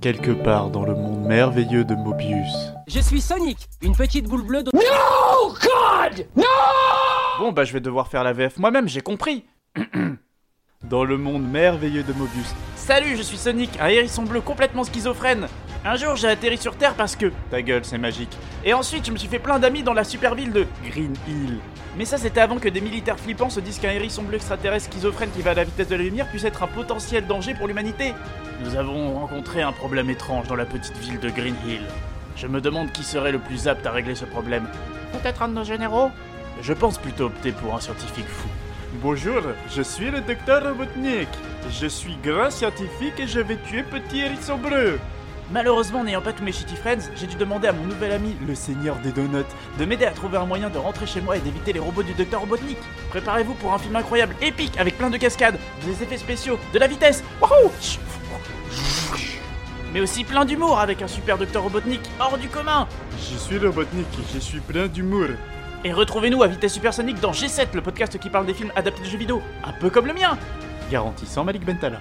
quelque part dans le monde merveilleux de Mobius. Je suis Sonic, une petite boule bleue de... Bon bah je vais devoir faire la VF moi-même, j'ai compris. dans le monde merveilleux de Mobius. Salut, je suis Sonic, un hérisson bleu complètement schizophrène. Un jour j'ai atterri sur Terre parce que... Ta gueule, c'est magique. Et ensuite je me suis fait plein d'amis dans la super ville de Green Hill. Mais ça c'était avant que des militaires flippants se disent qu'un hérisson bleu extraterrestre schizophrène qui va à la vitesse de la lumière puisse être un potentiel danger pour l'humanité. Nous avons rencontré un problème étrange dans la petite ville de Green Hill. Je me demande qui serait le plus apte à régler ce problème. Peut-être un de nos généraux Je pense plutôt opter pour un scientifique fou. Bonjour, je suis le docteur Robotnik. Je suis grand scientifique et je vais tuer petit hérisson bleu. Malheureusement, n'ayant pas tous mes shitty friends, j'ai dû demander à mon nouvel ami, le seigneur des donuts, de m'aider à trouver un moyen de rentrer chez moi et d'éviter les robots du docteur Robotnik. Préparez-vous pour un film incroyable, épique, avec plein de cascades, des effets spéciaux, de la vitesse, wouhou mais aussi plein d'humour avec un super docteur Robotnik hors du commun. Je suis Robotnik et je suis plein d'humour. Et retrouvez-nous à vitesse supersonique dans G7, le podcast qui parle des films adaptés de jeux vidéo, un peu comme le mien. Garantissant Malik Bentala.